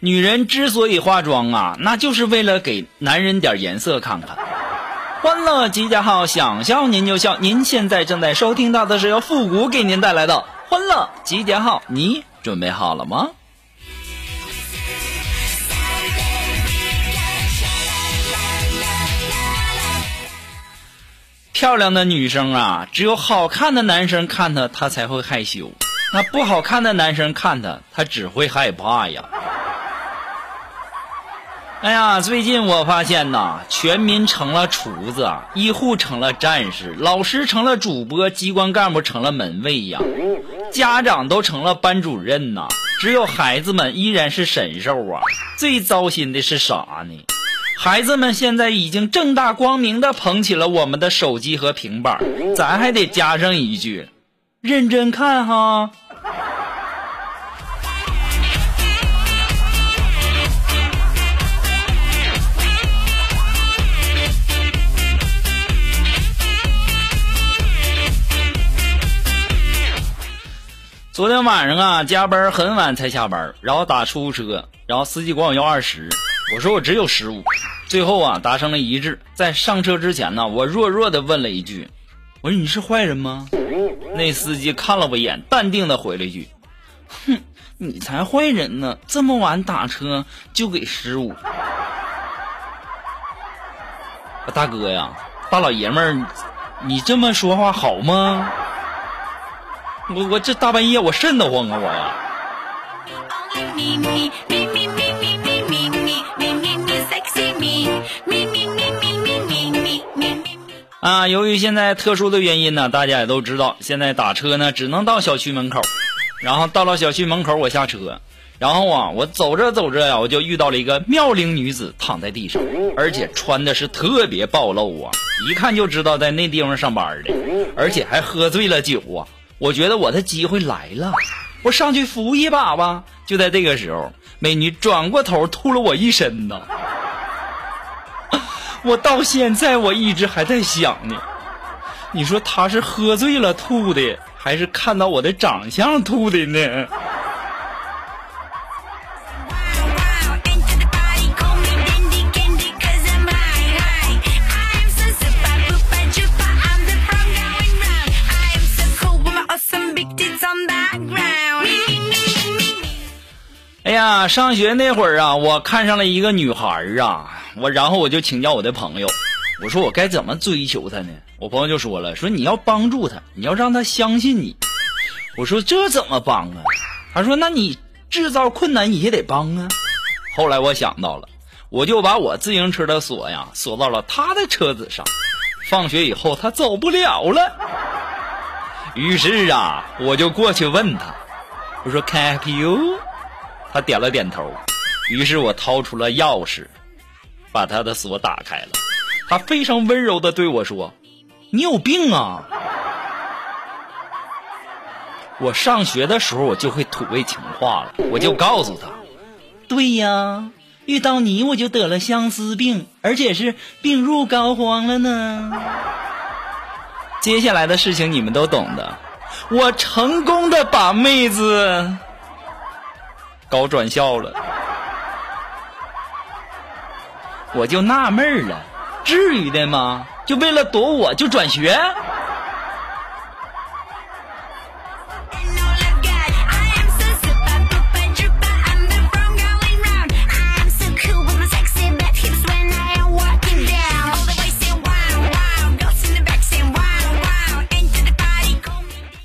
女人之所以化妆啊，那就是为了给男人点颜色看看。欢乐集结号，想笑您就笑。您现在正在收听到的是由复古给您带来的欢乐集结号，你准备好了吗？漂亮的女生啊，只有好看的男生看她，她才会害羞；那不好看的男生看她，她只会害怕呀。哎呀，最近我发现呐，全民成了厨子，医护成了战士，老师成了主播，机关干部成了门卫呀，家长都成了班主任呐，只有孩子们依然是神兽啊！最糟心的是啥呢？孩子们现在已经正大光明的捧起了我们的手机和平板，咱还得加上一句：认真看哈。昨天晚上啊，加班很晚才下班，然后打出租车，然后司机管我要二十，我说我只有十五，最后啊达成了一致。在上车之前呢，我弱弱的问了一句：“我说你是坏人吗？”那司机看了我一眼，淡定的回了一句：“哼，你才坏人呢！这么晚打车就给十五。”大哥呀，大老爷们儿，你这么说话好吗？我我这大半夜我瘆得慌啊我呀！啊，由于现在特殊的原因呢，大家也都知道，现在打车呢只能到小区门口，然后到了小区门口我下车，然后啊我走着走着呀，我就遇到了一个妙龄女子躺在地上，而且穿的是特别暴露啊，一看就知道在那地方上班的，而且还喝醉了酒啊。我觉得我的机会来了，我上去扶一把吧。就在这个时候，美女转过头吐了我一身呢。我到现在我一直还在想呢，你说她是喝醉了吐的，还是看到我的长相吐的呢？上学那会儿啊，我看上了一个女孩啊，我然后我就请教我的朋友，我说我该怎么追求她呢？我朋友就说了，说你要帮助她，你要让她相信你。我说这怎么帮啊？他说那你制造困难你也得帮啊。后来我想到了，我就把我自行车的锁呀锁到了她的车子上，放学以后她走不了了。于是啊，我就过去问她，我说：‘cap you？他点了点头，于是我掏出了钥匙，把他的锁打开了。他非常温柔的对我说：“你有病啊！”我上学的时候我就会土味情话了，我就告诉他：“对呀，遇到你我就得了相思病，而且是病入膏肓了呢。”接下来的事情你们都懂的，我成功的把妹子。搞转校了，我就纳闷了，至于的吗？就为了躲我就转学？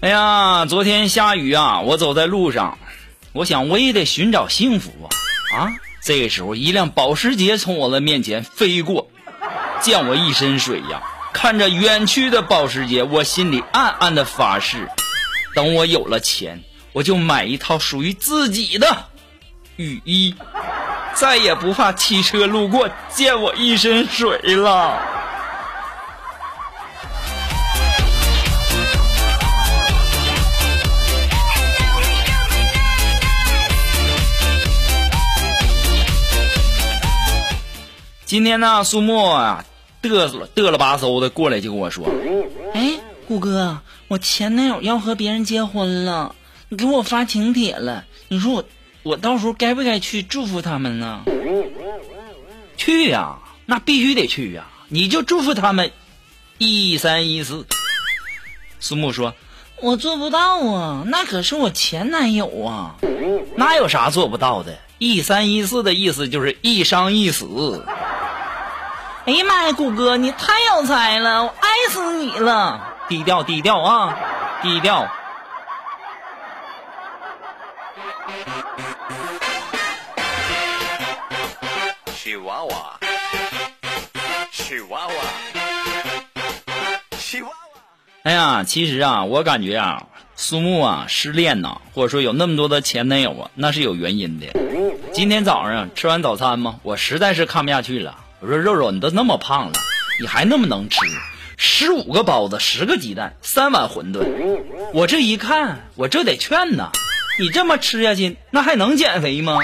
哎呀，昨天下雨啊，我走在路上。我想我也得寻找幸福啊！啊，这个时候一辆保时捷从我的面前飞过，溅我一身水呀！看着远去的保时捷，我心里暗暗的发誓：等我有了钱，我就买一套属于自己的雨衣。再也不怕汽车路过溅我一身水了。今天呢，苏沫啊，嘚瑟嘚了吧嗖的过来就跟我说：“哎，虎哥，我前男友要和别人结婚了，你给我发请帖了，你说我我到时候该不该去祝福他们呢？去呀，那必须得去呀！你就祝福他们一三一四。”苏木说：“我做不到啊，那可是我前男友啊，那有啥做不到的？一三一四的意思就是一生一死。”哎呀妈呀，谷哥，你太有才了，我爱死你了！低调低调啊，低调。是娃娃，是娃娃，是娃娃。哎呀，其实啊，我感觉啊，苏木啊失恋呐，或者说有那么多的前男友啊，那是有原因的。今天早上吃完早餐嘛，我实在是看不下去了。我说肉肉，你都那么胖了，你还那么能吃，十五个包子，十个鸡蛋，三碗馄饨。我这一看，我这得劝呐，你这么吃下去，那还能减肥吗？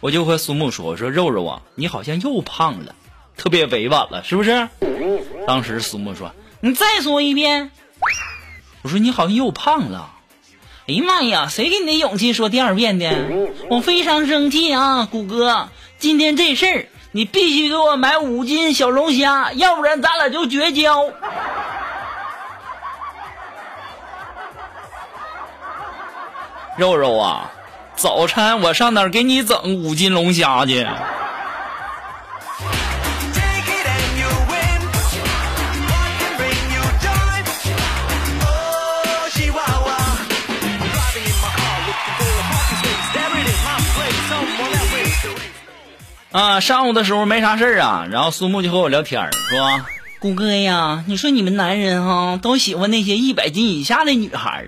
我就和苏木说，我说肉肉啊，你好像又胖了，特别委婉了，是不是？当时苏木说，你再说一遍。我说你好像又胖了。哎呀妈呀，谁给你的勇气说第二遍的？我非常生气啊，谷哥，今天这事儿。你必须给我买五斤小龙虾，要不然咱俩就绝交。肉肉啊，早餐我上哪给你整五斤龙虾去？啊，上午的时候没啥事儿啊，然后苏木就和我聊天说：“谷哥呀，你说你们男人哈都喜欢那些一百斤以下的女孩，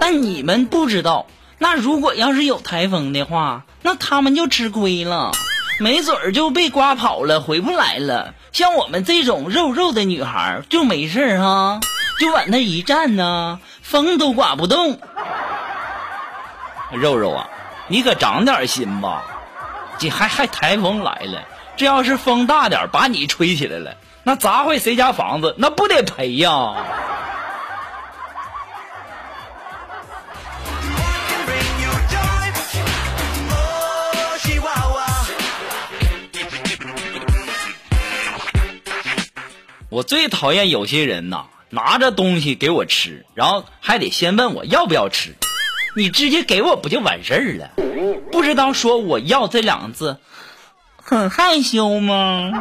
但你们不知道，那如果要是有台风的话，那他们就吃亏了，没准儿就被刮跑了，回不来了。像我们这种肉肉的女孩就没事儿哈，就往那一站呢，风都刮不动。肉肉啊，你可长点心吧。”这还还台风来了，这要是风大点把你吹起来了，那砸坏谁家房子，那不得赔呀！我最讨厌有些人呐，拿着东西给我吃，然后还得先问我要不要吃。你直接给我不就完事儿了？不知道说我要这两个字，很害羞吗？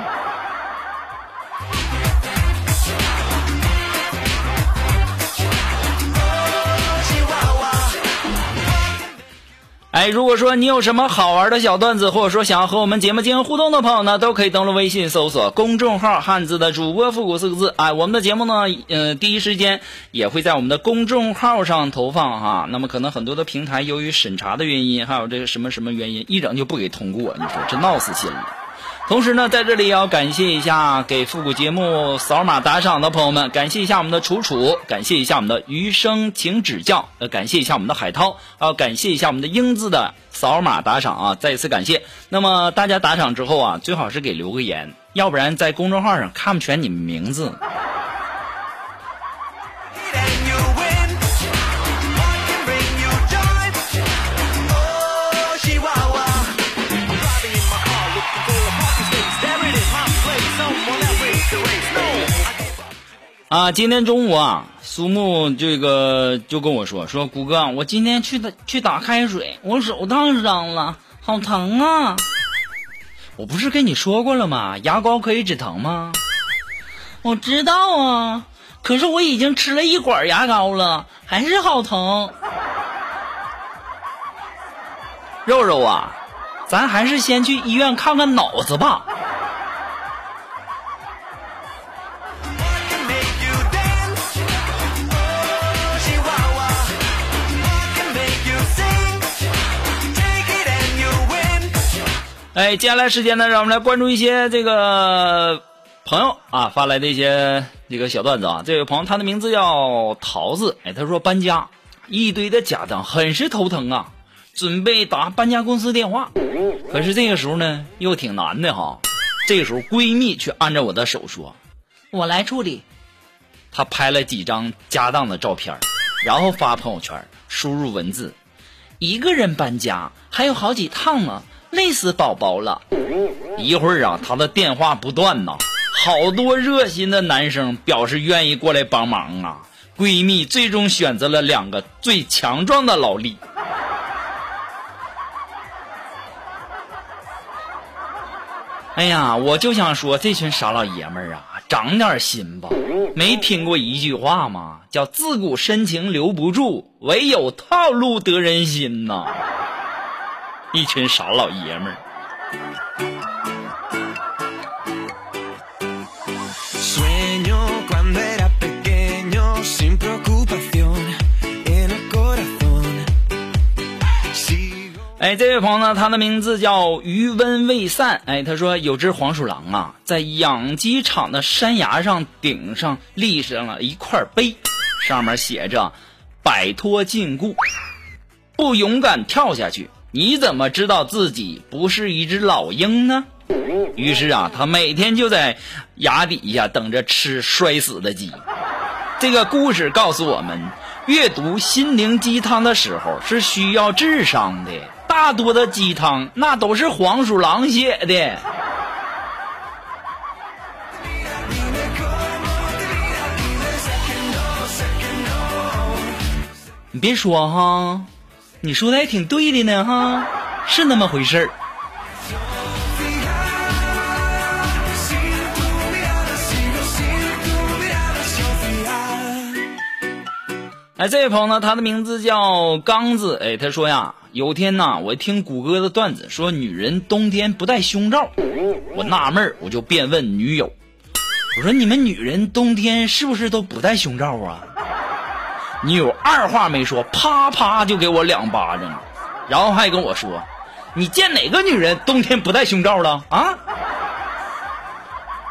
哎，如果说你有什么好玩的小段子，或者说想要和我们节目进行互动的朋友呢，都可以登录微信搜索公众号“汉字的主播复古”四个字。哎，我们的节目呢，嗯，第一时间也会在我们的公众号上投放哈。那么可能很多的平台由于审查的原因，还有这个什么什么原因，一整就不给通过。你说这闹死心了。同时呢，在这里也要感谢一下给复古节目扫码打赏的朋友们，感谢一下我们的楚楚，感谢一下我们的余生，请指教，呃，感谢一下我们的海涛，啊，感谢一下我们的英子的扫码打赏啊，再一次感谢。那么大家打赏之后啊，最好是给留个言，要不然在公众号上看不全你们名字。啊，今天中午啊，苏木这个就跟我说说，谷哥，我今天去打去打开水，我手烫伤了，好疼啊！我不是跟你说过了吗？牙膏可以止疼吗？我知道啊，可是我已经吃了一管牙膏了，还是好疼。肉肉啊，咱还是先去医院看看脑子吧。哎，接下来时间呢，让我们来关注一些这个朋友啊发来的一些这个小段子啊。这位朋友他的名字叫桃子，哎，他说搬家一堆的家当，很是头疼啊，准备打搬家公司电话，可是这个时候呢又挺难的哈。这个时候闺蜜却按着我的手说：“我来处理。”她拍了几张家当的照片，然后发朋友圈，输入文字：“一个人搬家还有好几趟呢。”累死宝宝了！一会儿啊，他的电话不断呐，好多热心的男生表示愿意过来帮忙啊。闺蜜最终选择了两个最强壮的劳力。哎呀，我就想说，这群傻老爷们儿啊，长点心吧！没听过一句话吗？叫“自古深情留不住，唯有套路得人心”呐。一群傻老爷们儿。哎，这位朋友呢，他的名字叫余温未散。哎，他说有只黄鼠狼啊，在养鸡场的山崖上顶上立上了一块碑，上面写着“摆脱禁锢，不勇敢跳下去”。你怎么知道自己不是一只老鹰呢？于是啊，他每天就在崖底下等着吃摔死的鸡。这个故事告诉我们，阅读心灵鸡汤的时候是需要智商的。大多的鸡汤那都是黄鼠狼写的。你别说哈。你说的还挺对的呢，哈，是那么回事儿。哎，这位朋友呢，他的名字叫刚子。哎，他说呀，有天呐，我听谷歌的段子说女人冬天不戴胸罩，我纳闷儿，我就便问女友，我说你们女人冬天是不是都不戴胸罩啊？女友二话没说，啪啪就给我两巴掌，然后还跟我说：“你见哪个女人冬天不戴胸罩了啊？”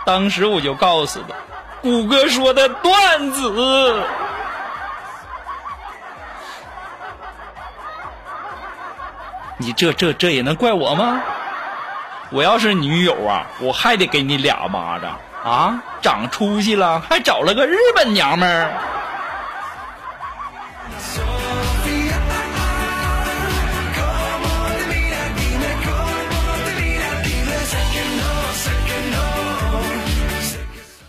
当时我就告诉他：“谷歌说的段子。”你这这这也能怪我吗？我要是女友啊，我还得给你俩巴掌啊！长出息了，还找了个日本娘们儿。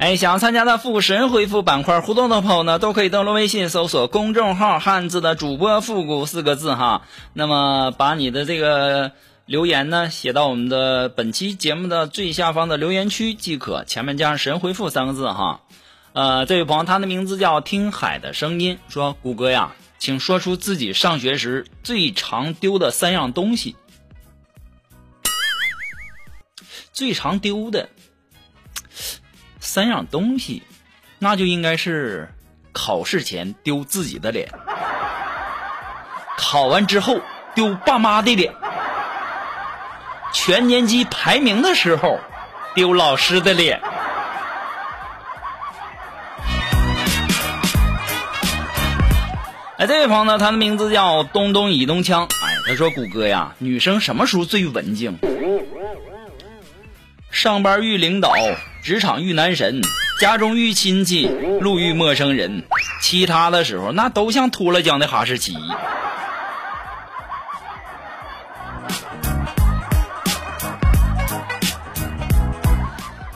哎，想要参加的复神回复板块互动的朋友呢，都可以登录微信搜索公众号“汉字的主播复古”四个字哈。那么把你的这个留言呢写到我们的本期节目的最下方的留言区即可，前面加上“神回复”三个字哈。呃，这位朋友他的名字叫听海的声音，说谷歌呀，请说出自己上学时最常丢的三样东西。最常丢的。三样东西，那就应该是考试前丢自己的脸，考完之后丢爸妈的脸，全年级排名的时候丢老师的脸。哎，这位朋友呢，他的名字叫东东以东枪。哎，他说：“谷歌呀，女生什么时候最文静？上班遇领导。”职场遇男神，家中遇亲戚，路遇陌生人，其他的时候那都像脱了缰的哈士奇。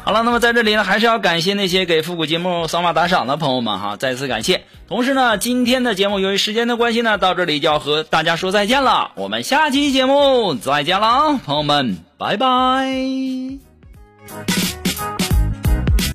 好了，那么在这里呢，还是要感谢那些给复古节目扫码打赏的朋友们哈，再次感谢。同时呢，今天的节目由于时间的关系呢，到这里就要和大家说再见了。我们下期节目再见了啊，朋友们，拜拜。